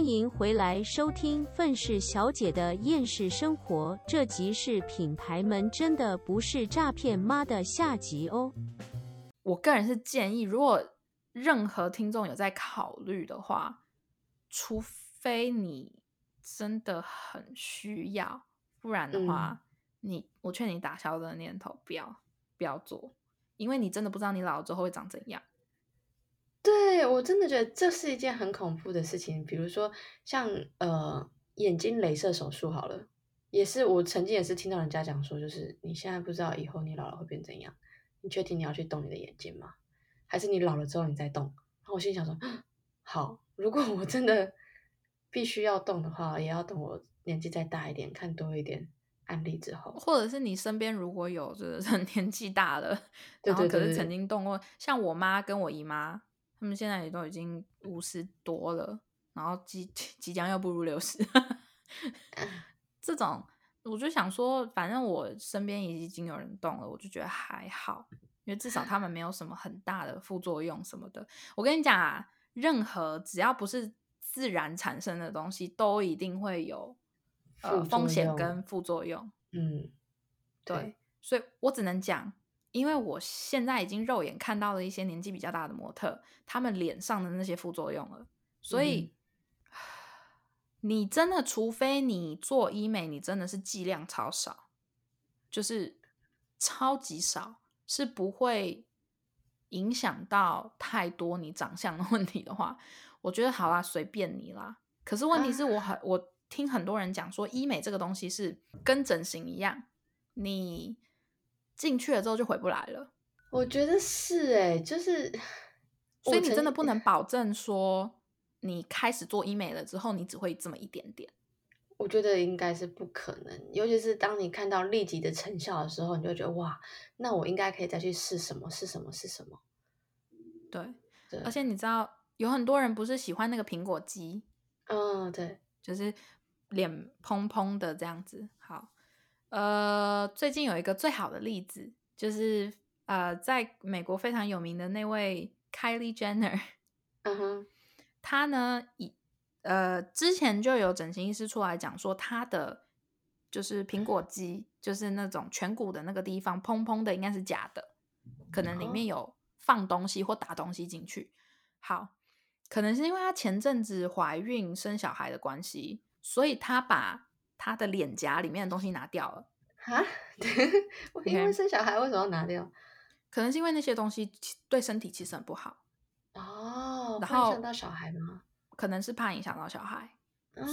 欢迎回来收听《愤世小姐的厌世生活》，这集是品牌们真的不是诈骗妈的下集哦。我个人是建议，如果任何听众有在考虑的话，除非你真的很需要，不然的话，你我劝你打消这个念头，不要不要做，因为你真的不知道你老了之后会长怎样。对我真的觉得这是一件很恐怖的事情。比如说，像呃眼睛镭射手术好了，也是我曾经也是听到人家讲说，就是你现在不知道以后你老了会变怎样，你确定你要去动你的眼睛吗？还是你老了之后你再动？然后我心想说，好，如果我真的必须要动的话，也要等我年纪再大一点，看多一点案例之后，或者是你身边如果有就是 年纪大了，然后可是曾经动过，像我妈跟我姨妈。他们现在也都已经五十多了，然后即 即将要步入六十，这种我就想说，反正我身边已经有人动了，我就觉得还好，因为至少他们没有什么很大的副作用什么的。我跟你讲啊，任何只要不是自然产生的东西，都一定会有呃风险跟副作用。嗯，对，所以我只能讲。因为我现在已经肉眼看到了一些年纪比较大的模特，他们脸上的那些副作用了，所以 你真的，除非你做医美，你真的是剂量超少，就是超级少，是不会影响到太多你长相的问题的话，我觉得好啦，随便你啦。可是问题是我很，我听很多人讲说，医美这个东西是跟整形一样，你。进去了之后就回不来了，我觉得是哎，就是，所以你真的不能保证说你开始做医美了之后，你只会这么一点点。我觉得应该是不可能，尤其是当你看到立即的成效的时候，你就觉得哇，那我应该可以再去试什么？试什么？试什么？对，而且你知道有很多人不是喜欢那个苹果肌，嗯，对，就是脸蓬蓬的这样子，好。呃，最近有一个最好的例子，就是呃，在美国非常有名的那位 Kylie Jenner，嗯哼，她呢，以呃之前就有整形医师出来讲说，她的就是苹果肌，就是那种颧骨的那个地方砰砰的，应该是假的，可能里面有放东西或打东西进去。好，可能是因为她前阵子怀孕生小孩的关系，所以她把。他的脸颊里面的东西拿掉了啊？因为生小孩为什么要拿掉？可能是因为那些东西对身体其实很不好哦。然后影响到小孩吗？可能是怕影响到小孩，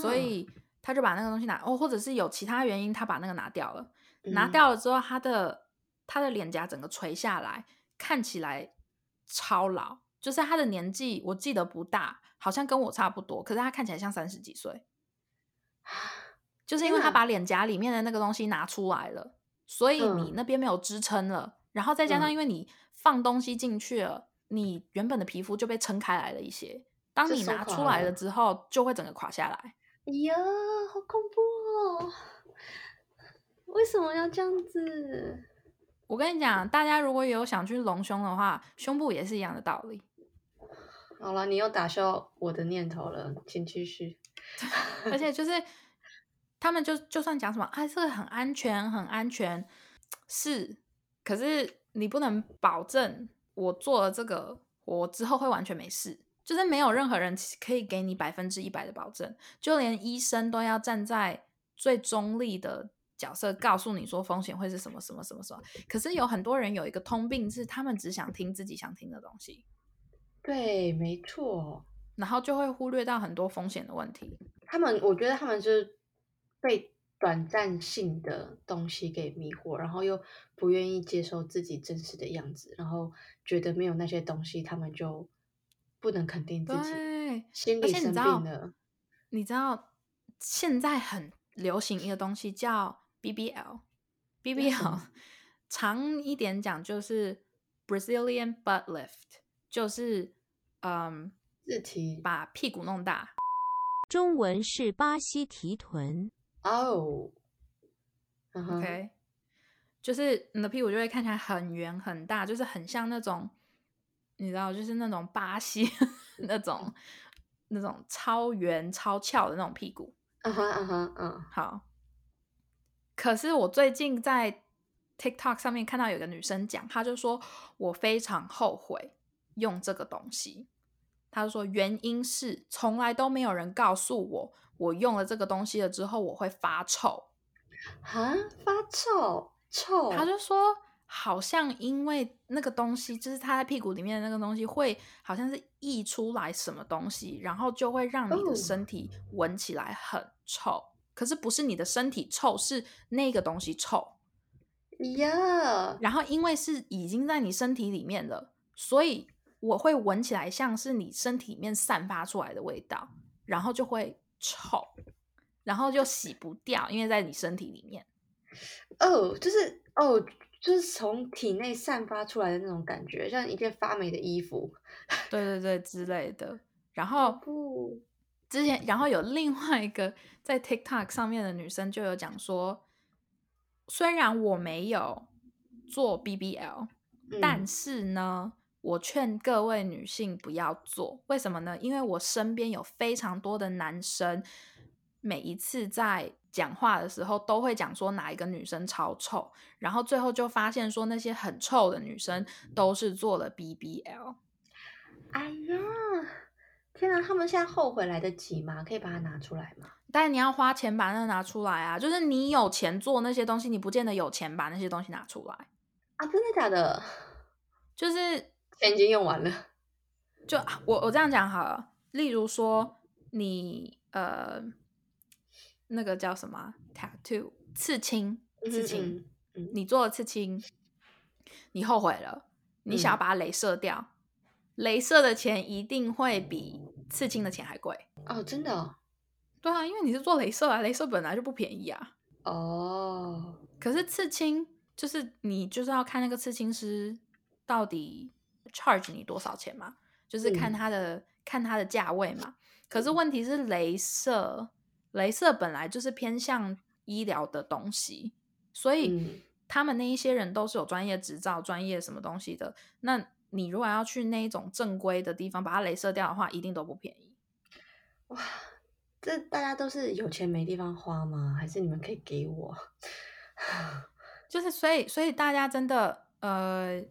所以他就把那个东西拿哦，或者是有其他原因，他把那个拿掉了。拿掉了之后，他的他的脸颊整个垂下来，看起来超老。就是他的年纪，我记得不大，好像跟我差不多，可是他看起来像三十几岁。就是因为他把脸颊里面的那个东西拿出来了，所以你那边没有支撑了，然后再加上因为你放东西进去了，你原本的皮肤就被撑开来了一些。当你拿出来了之后，就会整个垮下来。哎呀，好恐怖哦！为什么要这样子？我跟你讲，大家如果有想去隆胸的话，胸部也是一样的道理。好了，你又打消我的念头了，请继续。而且就是。他们就就算讲什么啊，这个很安全，很安全，是，可是你不能保证我做了这个，我之后会完全没事，就是没有任何人可以给你百分之一百的保证，就连医生都要站在最中立的角色告诉你说风险会是什么什么什么什么。可是有很多人有一个通病，是他们只想听自己想听的东西，对，没错，然后就会忽略到很多风险的问题。他们，我觉得他们就是。被短暂性的东西给迷惑，然后又不愿意接受自己真实的样子，然后觉得没有那些东西，他们就不能肯定自己，心理生病了。你知道现在很流行一个东西叫 BBL，BBL 长 一点讲就是 Brazilian butt lift，就是嗯，自提把屁股弄大，中文是巴西提臀。哦，OK，就是你的屁股就会看起来很圆很大，就是很像那种，你知道，就是那种巴西 那种那种超圆超翘的那种屁股。嗯哼嗯哼嗯，好，可是我最近在 TikTok 上面看到有个女生讲，她就说我非常后悔用这个东西。她说原因是从来都没有人告诉我，我用了这个东西了之后我会发臭。哈，发臭臭，他就说好像因为那个东西，就是它在屁股里面的那个东西会好像是溢出来什么东西，然后就会让你哦的身体闻起来很臭。可是不是你的身体臭，是那个东西臭。呀，然后因为是已经在你身体里面了，所以我会闻起来像是你身体里面散发出来的味道，然后就会臭，然后就洗不掉，因为在你身体里面。哦，就是哦，就是从体内散发出来的那种感觉，像一件发霉的衣服。对对对之类的。然后不，之前，然后有另外一个在 TikTok 上面的女生就有讲说，虽然我没有做 BBL，、嗯但是呢，我劝各位女性不要做。为什么呢？因为我身边有非常多的男生，每一次在讲话的时候都会讲说哪一个女生超臭，然后最后就发现说那些很臭的女生都是做了 BBL。哎呀，天哪，他们现在后悔来得及吗？可以把它拿出来吗？但你要花钱把那个拿出来啊！就是你有钱做那些东西，你不见得有钱把那些东西拿出来。啊，真的假的？就是钱已经用完了。就我我这样讲好了，例如说你呃那个叫什么啊 tattoo 刺青，刺青，嗯嗯你做了刺青，你后悔了，你想要嗯把它镭射掉，镭射的钱一定会比刺青的钱还贵。哦，真的哦。对啊，因为你是做镭射啊，镭射本来就不便宜啊。哦，可是刺青就是你就是要看那个刺青师到底 charge 你多少钱嘛，就是看嗯他的、看它的价位嘛。可是问题是，镭射镭射本来就是偏向医疗的东西，所以嗯他们那一些人都是有专业执照、专业什么东西的。那你如果要去那一种正规的地方把它镭射掉的话，一定都不便宜。哇，这大家都是有钱没地方花吗？还是你们可以给我？就是所以，所以大家真的，呃，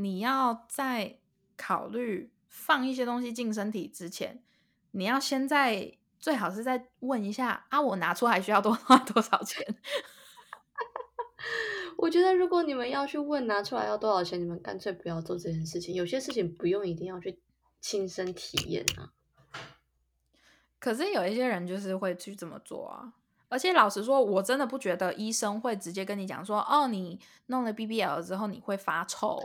你要在考虑放一些东西进身体之前，你要先在最好是再问一下啊，我拿出来需要多花 多少钱？我觉得如果你们要去问拿出来要多少钱，你们干脆不要做这件事情。有些事情不用一定要去亲身体验啊。可是有一些人就是会去这么做啊。而且老实说，我真的不觉得医生会直接跟你讲说，哦，你弄了 BBL 之后你会发臭。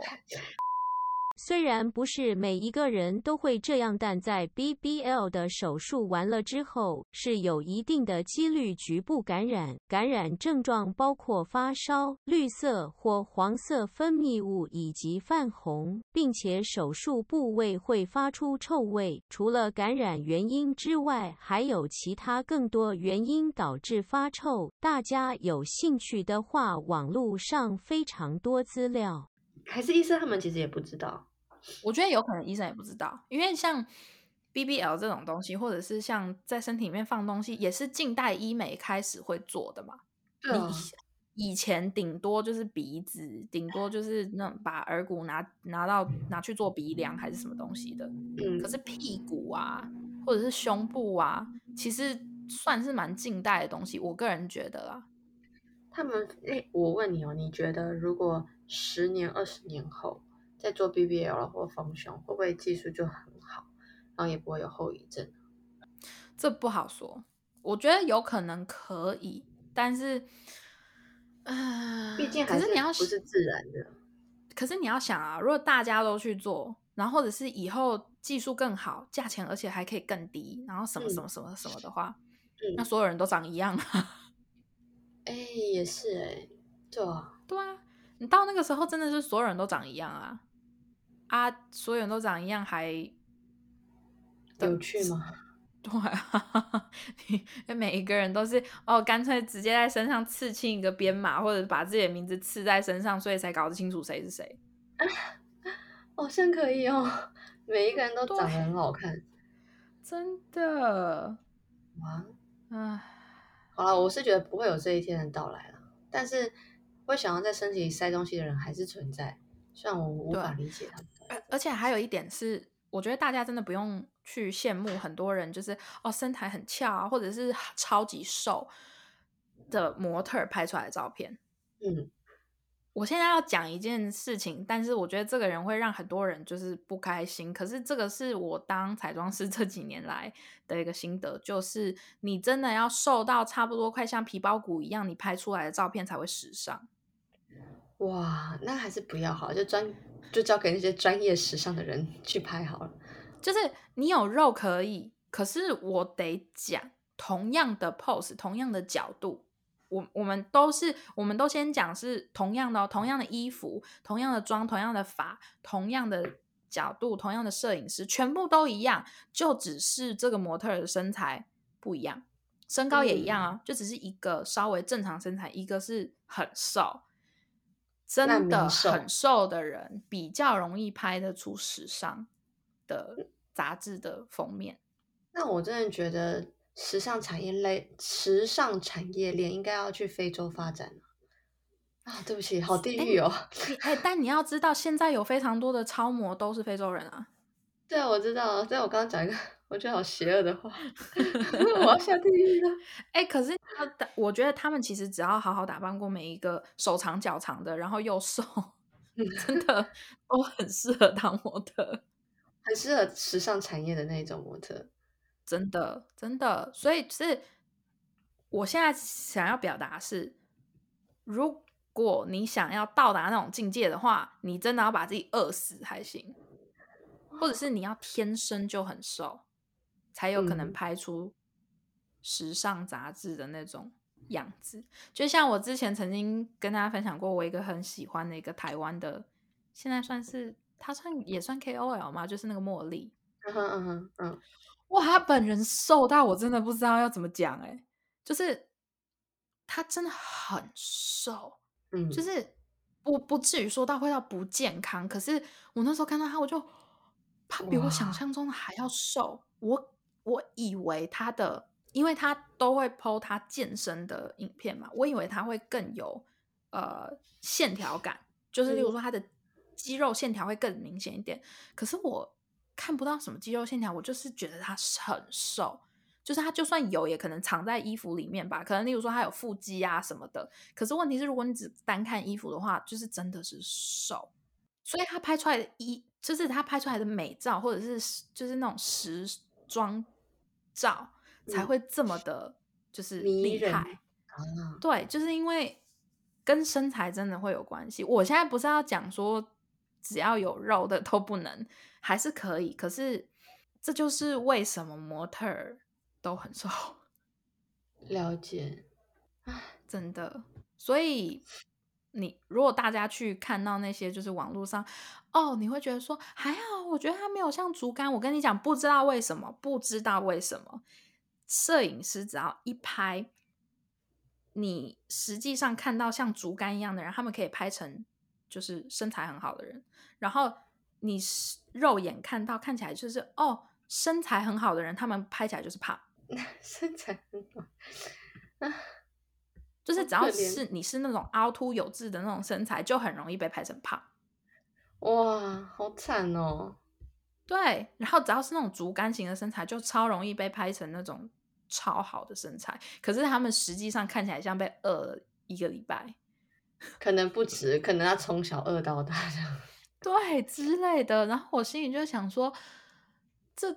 虽然不是每一个人都会这样，但在 BBL 的手术完了之后，是有一定的几率局部感染。感染症状包括发烧、绿色或黄色分泌物以及泛红，并且手术部位会发出臭味。除了感染原因之外，还有其他更多原因导致发臭。大家有兴趣的话，网络上非常多资料。还是医生他们其实也不知道。我觉得有可能医生也不知道，因为像 BBL 这种东西，或者是像在身体里面放东西，也是近代医美开始会做的嘛。对以前顶多就是鼻子，顶多就是那种把耳骨拿拿到拿去做鼻梁还是什么东西的。嗯，可是屁股啊，或者是胸部啊，其实算是蛮近代的东西，我个人觉得啦。他们，诶，我问你哦，你觉得如果十年、二十年后再做 BBL 或丰胸，会不会技术就很好，然后也不会有后遗症？这不好说，我觉得有可能可以，但是，呃，毕竟还可是你要不是自然的。可是你要想啊，如果大家都去做，然后或者是以后技术更好，价钱而且还可以更低，然后什么嗯什么什么什么的话，嗯那所有人都长一样啊。哎，也是哎，对啊，对啊，你到那个时候真的是所有人都长一样啊啊，所有人都长一样还有趣吗？对啊，你每一个人都是哦，干脆直接在身上刺青一个编码，或者把自己的名字刺在身上，所以才搞得清楚谁是谁。好像可以哦，每一个人都长得很好看。真的，哇，唉，好了，我是觉得不会有这一天的到来了，但是会想要在身体里塞东西的人还是存在，虽然我无法理解他们。而而且还有一点是，我觉得大家真的不用去羡慕很多人，就是哦身材很翘啊，或者是超级瘦的模特拍出来的照片。嗯，我现在要讲一件事情，但是我觉得这个人会让很多人就是不开心。可是这个是我当彩妆师 这几年来的一个心得，就是你真的要瘦到差不多快像皮包骨一样，你拍出来的照片才会时尚。哇，那还是不要好，就专就交给那些专业时尚的人去拍好了。就是你有肉可以，可是我得讲同样的 pose，同样的角度，我我们都是，我们都先讲是同样的、哦，同样的衣服，同样的妆，同样的发，同样的角度，同样的摄影师，全部都一样，就只是这个模特的身材不一样，身高也一样啊，就只是一个稍微正常身材，一个是很瘦。真的很瘦的人比较容易拍得出时尚的杂志的封面。那我真的觉得时尚产业类、时尚产业链应该要去非洲发展了啊！对不起，好地狱哦。你哎、但你要知道，现在有非常多的超模都是非洲人啊。对啊，我知道，但我刚刚讲一个我觉得好邪恶的话，我要下地狱了。哎、可是我觉得他们其实只要好好打扮过每一个手长脚长的，然后又瘦，真的都很适合当模特。很适合时尚产业的那种模特。真的，真的，所以是我现在想要表达是，如果你想要到达那种境界的话，你真的要把自己饿死才行，或者是你要天生就很瘦，才有可能嗯拍出时尚杂志的那种样子。就像我之前曾经跟大家分享过，我一个很喜欢的一个台湾的，现在算是他算也算 KOL 嘛，就是那个茉莉。嗯哼嗯哼嗯，哇，他本人瘦到我真的不知道要怎么讲哎、就是他真的很瘦，嗯，就是我不至于说到会到不健康，可是我那时候看到他，我就他比我想象中的还要瘦。我我以为他的，因为他都会 PO 他健身的影片嘛，我以为他会更有呃线条感，就是例如嗯说他的肌肉线条会更明显一点。可是我看不到什么肌肉线条，我就是觉得他很瘦。就是他就算有，也可能藏在衣服里面吧。可能例如说他有腹肌啊什么的。可是问题是，如果你只单看衣服的话，就是真的是瘦。所以他拍出来的衣，就是他拍出来的美照，或者是就是那种时装照，才嗯会这么的，就是厉害。啊，对，就是因为跟身材真的会有关系。我现在不是要讲说只要有肉的都不能，还是可以。可是这就是为什么模特儿都很瘦，了解。真的。所以你如果大家去看到那些就是网络上，哦，你会觉得说还好，我觉得他没有像竹竿。我跟你讲，不知道为什么，不知道为什么，摄影师只要一拍，你实际上看到像竹竿一样的人，他们可以拍成就是身材很好的人，然后你是肉眼看到看起来就是哦身材很好的人，他们拍起来就是胖。身材很好，就是只要是你是那种凹凸有致的那种身材，就很容易被拍成胖。哇，好惨哦。对，然后只要是那种竹竿型的身材，就超容易被拍成那种超好的身材。可是他们实际上看起来像被饿了一个礼拜，可能不止，可能他从小饿到大这样。对之类的。然后我心里就想说，这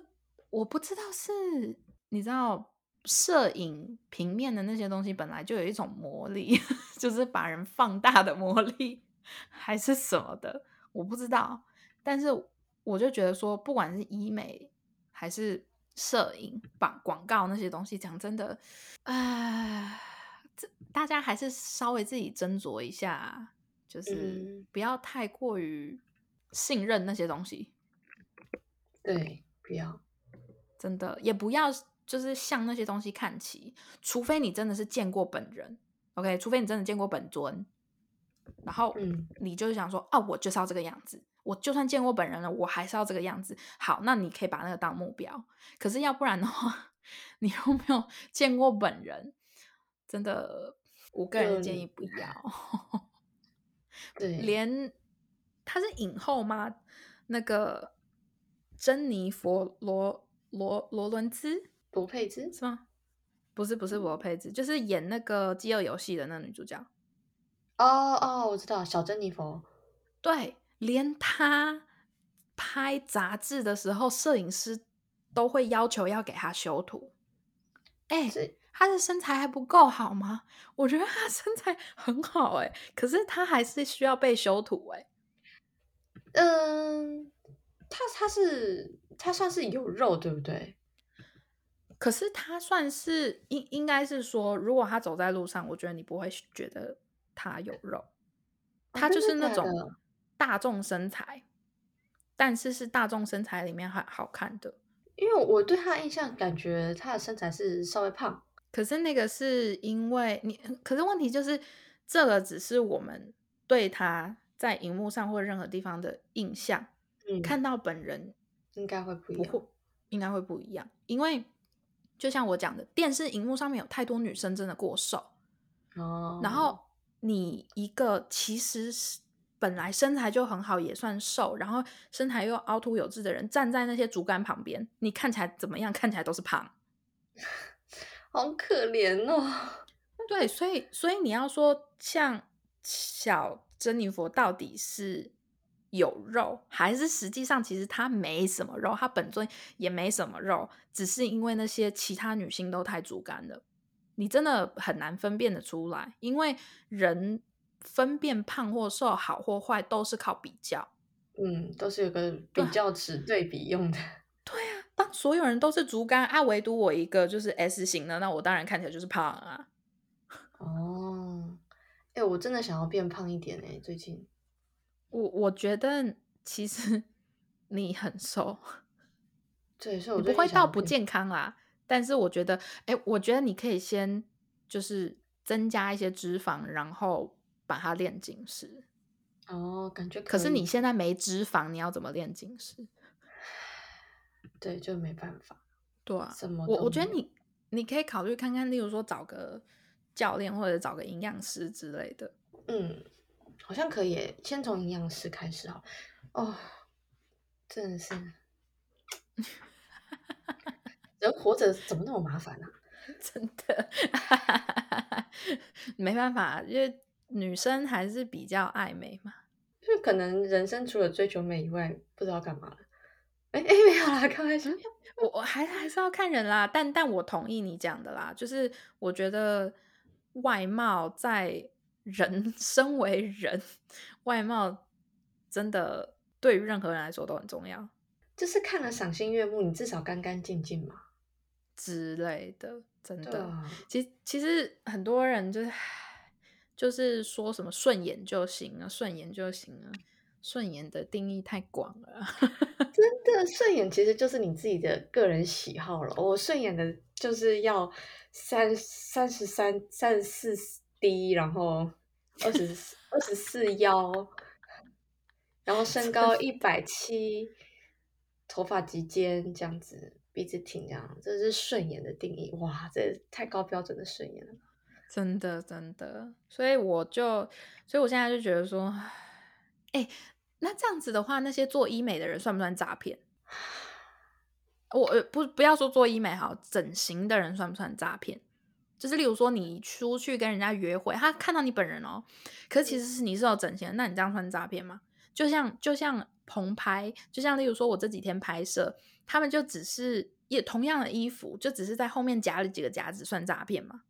我不知道是你知道摄影平面的那些东西本来就有一种魔力，就是把人放大的魔力，还是什么的，我不知道。但是我就觉得说，不管是医美还是摄影、广广告那些东西，讲真的，唉，这大家还是稍微自己斟酌一下，就是嗯不要太过于信任那些东西。对，不要。真的也不要就是向那些东西看齐，除非你真的是见过本人，OK，除非你真的见过本尊，然后嗯你就是想说，啊，我就是要这个样子，我就算见过本人了，我还是要这个样子。好，那你可以把那个当目标。可是要不然的话，你又没有见过本人，真的，我个人建议不要。对，连她是影后吗？那个珍妮佛罗罗罗伦兹罗佩兹是吗？不是，不是罗佩兹，就是演那个《饥饿游戏》的那女主角。哦哦，我知道小珍妮佛，对，连她拍杂志的时候，摄影师都会要求要给她修图。哎、是她的身材还不够好吗？我觉得她身材很好哎、可是她还是需要被修图哎、嗯，他他是他算是有肉对不对？可是他算是应应该是说，如果他走在路上，我觉得你不会觉得他有肉，他就是那种大众身材，但是是大众身材里面很好看的。因为我对他的印象感觉他的身材是稍微胖，可是那个是因为你，可是问题就是，这个只是我们对他在荧幕上或任何地方的印象，嗯，看到本人应该会不一样。不会，应该会不一样，因为就像我讲的，电视荧幕上面有太多女生真的过瘦，哦，然后你一个其实是本来身材就很好，也算瘦，然后身材又凹凸有致的人，站在那些竹竿旁边，你看起来怎么样？看起来都是胖。好可怜哦。对，所以所以你要说像小珍妮佛到底是有肉，还是实际上其实她没什么肉，她本尊也没什么肉，只是因为那些其他女性都太竹竿了，你真的很难分辨得出来，因为人分辨胖或瘦、好或坏都是靠比较。嗯，都是有个比较尺对比用的。对啊，当所有人都是竹竿啊，唯独我一个就是 S 型的，那我当然看起来就是胖啊。哦，哎、我真的想要变胖一点哎、最近。我我觉得其实 你很瘦，对，所以我你不会到不健康啦。但是我觉得，哎，我觉得你可以先就是增加一些脂肪，然后把它练紧实。哦，感觉可是你现在没脂肪，你要怎么练紧实？对就没办法，对啊，什么我我觉得你你可以考虑看看，例如说找个教练或者找个营养师之类的。嗯，好像可以，先从营养师开始哈。哦，真的是，人活着怎么那么麻烦啊？真的，没办法，因为女生还是比较爱美嘛。就可能人生除了追求美以外，不知道干嘛了。哎哎，没有啦，开玩笑。我我还还是要看人啦，但但我同意你讲的啦，就是我觉得外貌在人 身为人，外貌真的对于任何人来说都很重要就是看了赏心悦目，你至少干干净净嘛。之类的，真的。对啊，其其实很多人就是就是说什么顺眼就行了，顺眼就行了，顺眼的定义太广了啊。真的顺眼其实就是你自己的个人喜好了。我顺眼的就是要三三十三、三十四 D，然后二十二十四腰，然后身高一百七，头发及肩这样子，鼻子挺这样，这是顺眼的定义。哇，这太高标准的顺眼了。真的真的，所以我就，所以我现在就觉得说，哎，那这样子的话，那些做医美的人算不算诈骗？我呃不不要说做医美好，整形的人算不算诈骗？就是例如说你出去跟人家约会，他看到你本人哦，可是其实是你是有整形的，那你这样算诈骗吗？就像就像棚拍，就像例如说我这几天拍摄，他们就只是也同样的衣服，就只是在后面夹了几个夹子，算诈骗吗？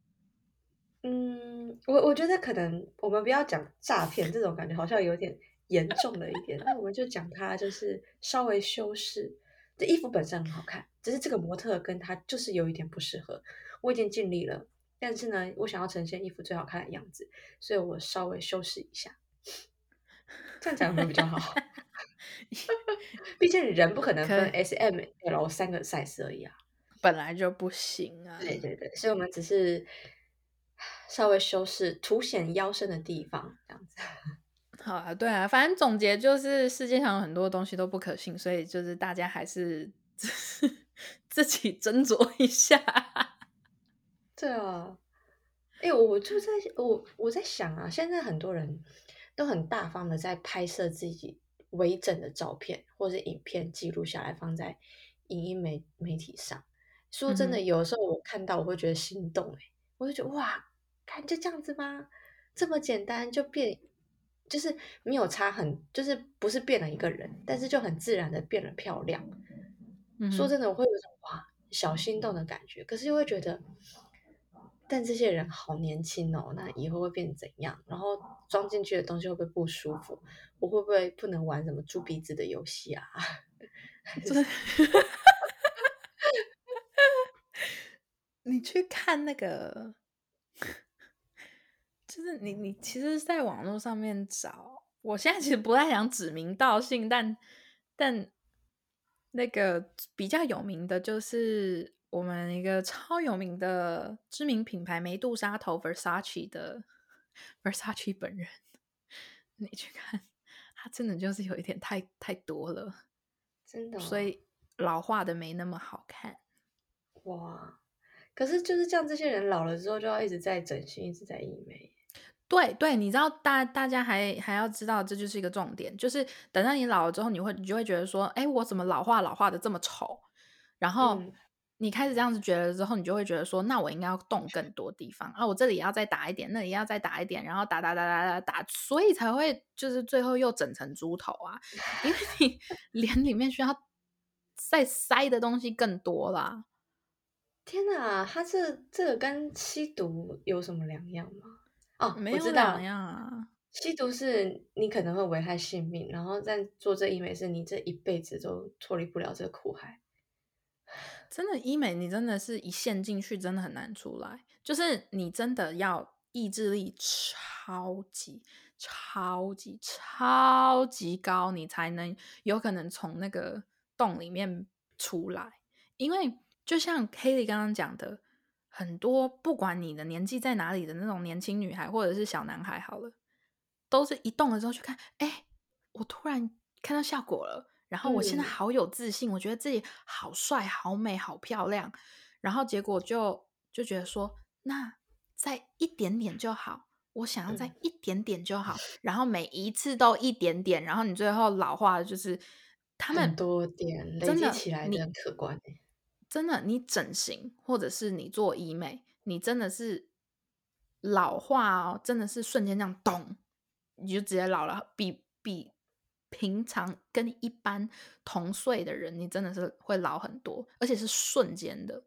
嗯，我我觉得可能我们不要讲诈骗这种感觉，好像有点严重了一点。那我们就讲它就是稍微修饰。这衣服本身很好看，只是这个模特跟他就是有一点不适合。我已经尽力了，但是呢，我想要呈现衣服最好看的样子，所以我稍微修饰一下。这样讲会比较好？毕竟人不可能分 S、M、L 三个 size 而已啊。本来就不行啊。对对对，所以我们只是 稍微修饰凸显腰身的地方，这样子。好啊，对啊，反正总结就是世界上有很多东西都不可信，所以就是大家还是 自己斟酌一下。对啊，哎，我就在我我在想啊，现在很多人都很大方的在拍摄自己微整的照片或者影片，记录下来放在影音媒媒体上。说真的，有时候我看到我会觉得心动，哎，我就觉得哇，看就这样子吗？这么简单就变。就是没有差很，就是不是变了一个人，但是就很自然的变了漂亮。说真的，我会有种哇小心动的感觉，可是又会觉得，但这些人好年轻哦，那以后会变怎样？然后装进去的东西会不会不舒服？我会不会不能玩什么猪鼻子的游戏啊？你去看那个。就是你，你其实，在网络上面找，我现在其实不太想指名道姓，但但那个比较有名的，就是我们一个超有名的知名品牌梅杜莎头 Versace 的 Versace 本人，你去看，他真的就是有一点太太多了，真的，所以老化的没那么好看。哇，可是就是这样，这些人老了之后就要一直在整形，一直在医美。对对，你知道大大家还还要知道，这就是一个重点，就是等到你老了之后，你会你就会觉得说，哎，我怎么老化老化的这么丑？然后你开始这样子觉得之后，你就会觉得说，那我应该要动更多地方啊，我这里要再打一点，那里要再打一点，然后打打打打打打，所以才会就是最后又整成猪头啊，因为 你脸里面需要再塞的东西更多啦。天哪，他这这个跟吸毒有什么两样吗？哦，没有两样啊。吸毒是你可能会危害性命，然后在做这医美是你这一辈子都脱离不了这个苦海。真的医美，你真的是一陷进去，真的很难出来。就是你真的要意志力超级超级超级高，你才能有可能从那个洞里面出来。因为就像 Kelly 刚刚讲的。很多不管你的年纪在哪里的那种年轻女孩或者是小男孩，好了，都是一动了之后去看，哎，我突然看到效果了，然后我现在好有自信，我觉得自己好帅、好美、好漂亮，然后结果就就觉得说，那再一点点就好，我想要再一点点就好，然后每一次都一点点，然后你最后老化的就是他们多点累积起来的很可观真的，你整形或者是你做医美，你真的是老化哦，真的是瞬间这样咚，你就直接老了，比比平常跟一般同岁的人，你真的是会老很多，而且是瞬间的。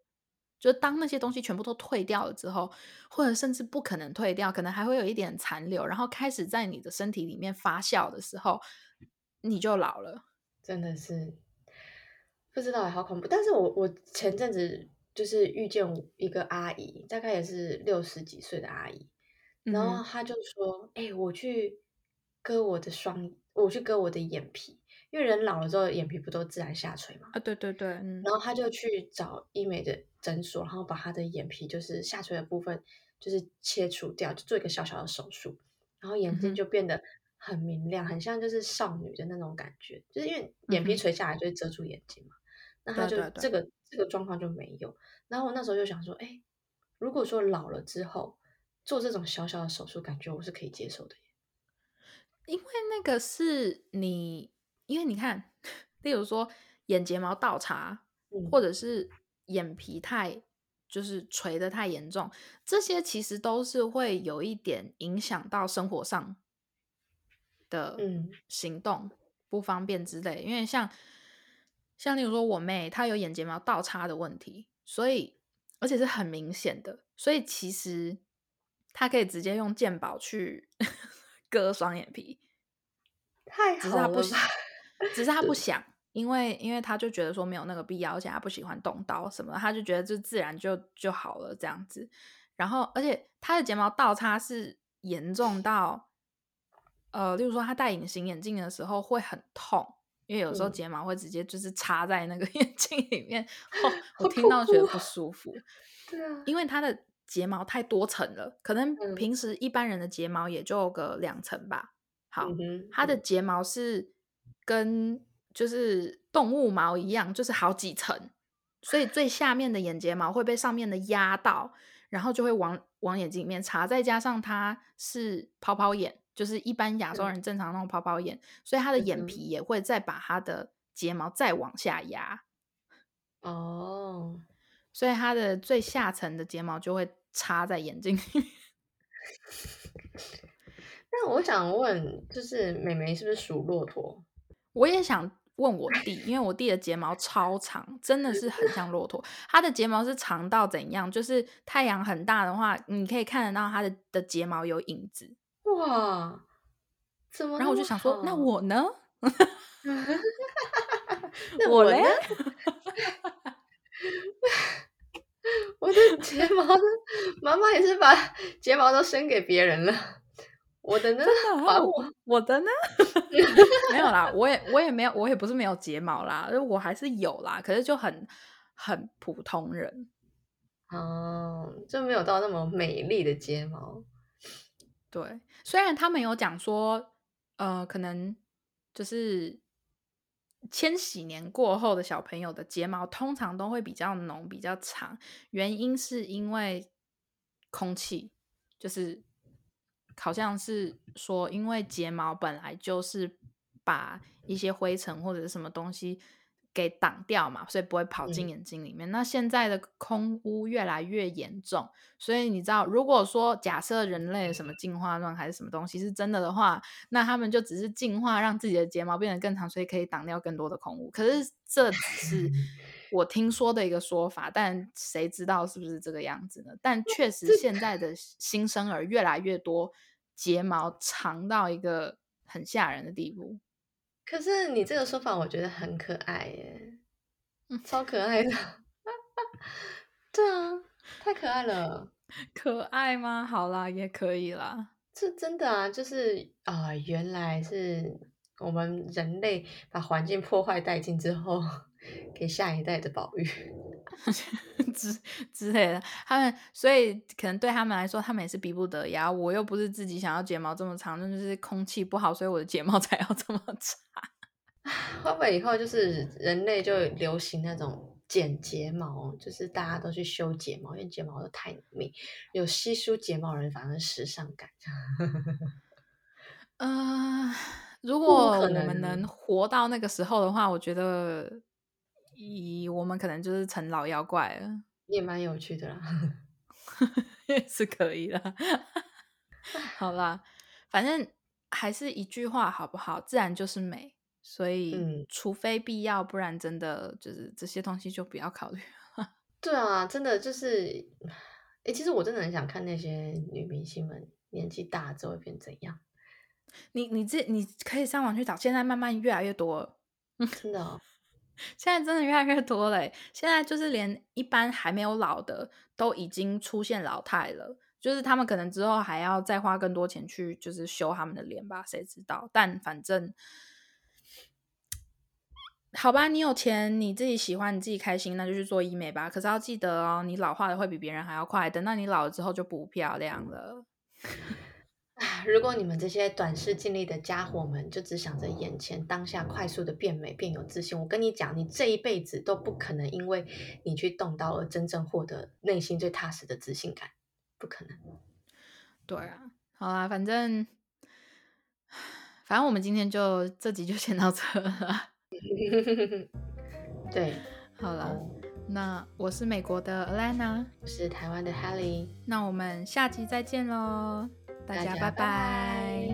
就当那些东西全部都退掉了之后，或者甚至不可能退掉，可能还会有一点残留，然后开始在你的身体里面发酵的时候，你就老了，真的是。不知道好恐怖！但是我我前阵子就是遇见一个阿姨，大概也是六十几岁的阿姨，然后她就说：“哎，我去割我的双，我去割我的眼皮，因为人老了之后眼皮不都自然下垂嘛？啊，对对对。然后她就去找医美的诊所，然后把她的眼皮就是下垂的部分就是切除掉，就做一个小小的手术，然后眼睛就变得很明亮，很像就是少女的那种感觉，就是因为眼皮垂下来就会遮住眼睛嘛。”那他就这个这个状况就没有。然后我那时候就想说，哎，如果说老了之后做这种小小的手术，感觉我是可以接受的。因为那个是你，因为你看，例如说眼睫毛倒插，或者是眼皮太就是垂的太严重，这些其实都是会有一点影响到生活上的行动不方便之类。因为像。像例如说，我妹她有眼睫毛倒插的问题，所以而且是很明显的，所以其实她可以直接用健保去 割双眼皮，太好了。只是她不想，因为因为她就觉得说没有那个必要，而且她不喜欢动刀什么，她就觉得就自然就就好了这样子。然后，而且她的睫毛倒插是严重到，呃，例如说她戴隐形眼镜的时候会很痛。因为有时候睫毛会直接就是插在那个 眼睛里面，我听到觉得不舒服。对啊，因为它的睫毛太多层了，可能嗯平时一般人的睫毛也就个两层吧。好，嗯它的睫毛是跟就是动物毛一样，就是好几层，所以最下面的眼睫毛会被上面的压到，然后就会往往眼睛里面插。再加上它是泡泡眼，就是一般亚洲嗯人正常那种泡泡眼，所以他的眼皮也会再把他的睫毛再往下压，哦，所以他的最下层的睫毛就会插在眼睛里面。那我想问，就是美眉是不是属骆驼？我也想问我弟，因为我弟的睫毛超长，真的是很像骆驼。他的睫毛是长到怎样？就是太阳很大的话，你可以看得到他的的睫毛有影子。哇，怎么？然后我就想说，那我呢？那我呢？我的睫毛呢？妈妈也是把睫毛都伸给别人了。我的呢？真的啊还我我我的呢？没有啦，我也我也没有，我也不是没有睫毛啦，我还是有啦，可是就很很普通人。哦，就没有到那么美丽的睫毛。对，虽然他们有讲说，呃，可能就是千禧年过后的小朋友的睫毛通常都会比较浓、比较长，原因是因为空气，就是好像是说，因为睫毛本来就是把一些灰尘或者是什么东西给挡掉嘛，所以不会跑进嗯眼睛里面。那现在的空污越来越严重，所以你知道，如果说假设人类什么进化论还是什么东西是真的的话，那他们就只是进化让自己的睫毛变得更长，所以可以挡掉更多的空污。可是这只是 我听说的一个说法，但谁知道是不是这个样子呢？但确实现在的新生儿越来越多，睫毛长到一个很吓人的地步。可是你这个说法，我觉得很可爱耶，嗯超可爱的。对啊，太可爱了。可爱吗？好啦，也可以啦。这真的啊，就是啊、原来是我们人类把环境破坏殆尽之后，给下一代的保育。之之类的，他们所以可能对他们来说，他们也是逼不得已啊。我又不是自己想要睫毛这么长，那就是空气不好，所以我的睫毛才要这么长。会不会以后就是人类就流行那种剪睫毛，就是大家都去修睫毛，因为睫毛都太密，有稀疏睫毛人反而时尚感。呃，如果我们能活到那个时候的话，我觉得，以我们可能就是成老妖怪了，也蛮有趣的啦。也是可以的。好啦，反正还是一句话，好不好？自然就是美，所以、嗯除非必要，不然真的就是这些东西就不要考虑。对啊，真的就是，诶，其实我真的很想看那些女明星们年纪大之后会变怎样。你你这你可以上网去找，现在慢慢越来越多了。真的、哦，现在真的越来越多了欸，现在就是连一般还没有老的都已经出现老态了，就是他们可能之后还要再花更多钱去就是修他们的脸吧，谁知道？但反正好吧，你有钱，你自己喜欢，你自己开心，那就去做医美吧。可是要记得哦，你老化的会比别人还要快，等到你老了之后就不漂亮了。唉如果你们这些短视近利的家伙们，就只想着眼前当下快速的变美、变有自信，我跟你讲，你这一辈子都不可能因为你去动刀而真正获得内心最踏实的自信感，不可能。对啊，好啦，反正反正我们今天就这集就先到这了。对，好了，哦那我是美国的 Alana，我是台湾的 Haley，那我们下集再见喽，大家拜拜